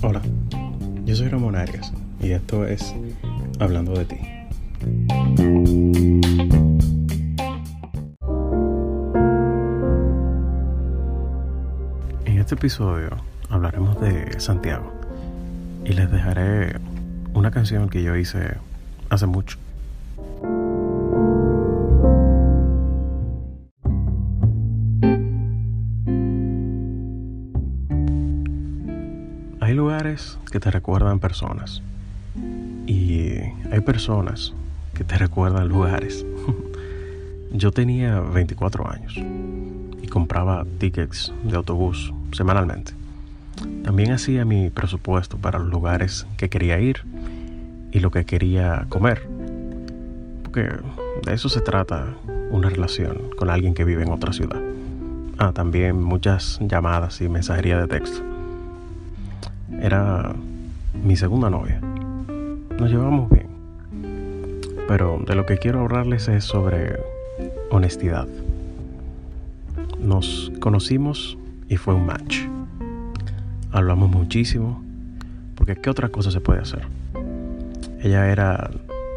Hola, yo soy Ramón Arias y esto es Hablando de ti. En este episodio hablaremos de Santiago y les dejaré una canción que yo hice hace mucho. Hay lugares que te recuerdan personas y hay personas que te recuerdan lugares. Yo tenía 24 años y compraba tickets de autobús semanalmente. También hacía mi presupuesto para los lugares que quería ir y lo que quería comer. Porque de eso se trata una relación con alguien que vive en otra ciudad. Ah, también muchas llamadas y mensajería de texto. Era mi segunda novia. Nos llevamos bien. Pero de lo que quiero hablarles es sobre honestidad. Nos conocimos y fue un match. Hablamos muchísimo, porque ¿qué otra cosa se puede hacer? Ella era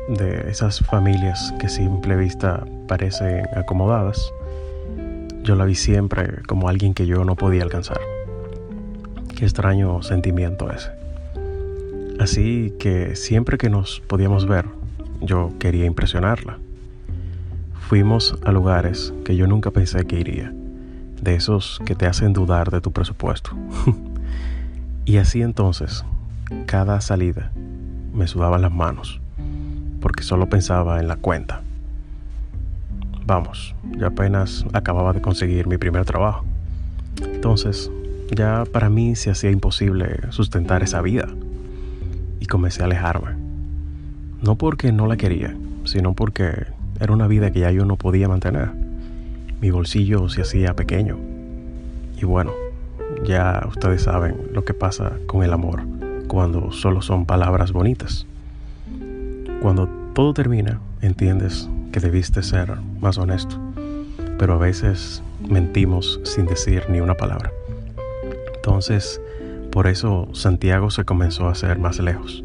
de esas familias que a simple vista parecen acomodadas. Yo la vi siempre como alguien que yo no podía alcanzar extraño sentimiento ese. Así que siempre que nos podíamos ver, yo quería impresionarla. Fuimos a lugares que yo nunca pensé que iría, de esos que te hacen dudar de tu presupuesto. y así entonces, cada salida me sudaban las manos, porque solo pensaba en la cuenta. Vamos, ya apenas acababa de conseguir mi primer trabajo. Entonces, ya para mí se hacía imposible sustentar esa vida y comencé a alejarme. No porque no la quería, sino porque era una vida que ya yo no podía mantener. Mi bolsillo se hacía pequeño. Y bueno, ya ustedes saben lo que pasa con el amor cuando solo son palabras bonitas. Cuando todo termina, entiendes que debiste ser más honesto, pero a veces mentimos sin decir ni una palabra. Entonces, por eso Santiago se comenzó a hacer más lejos.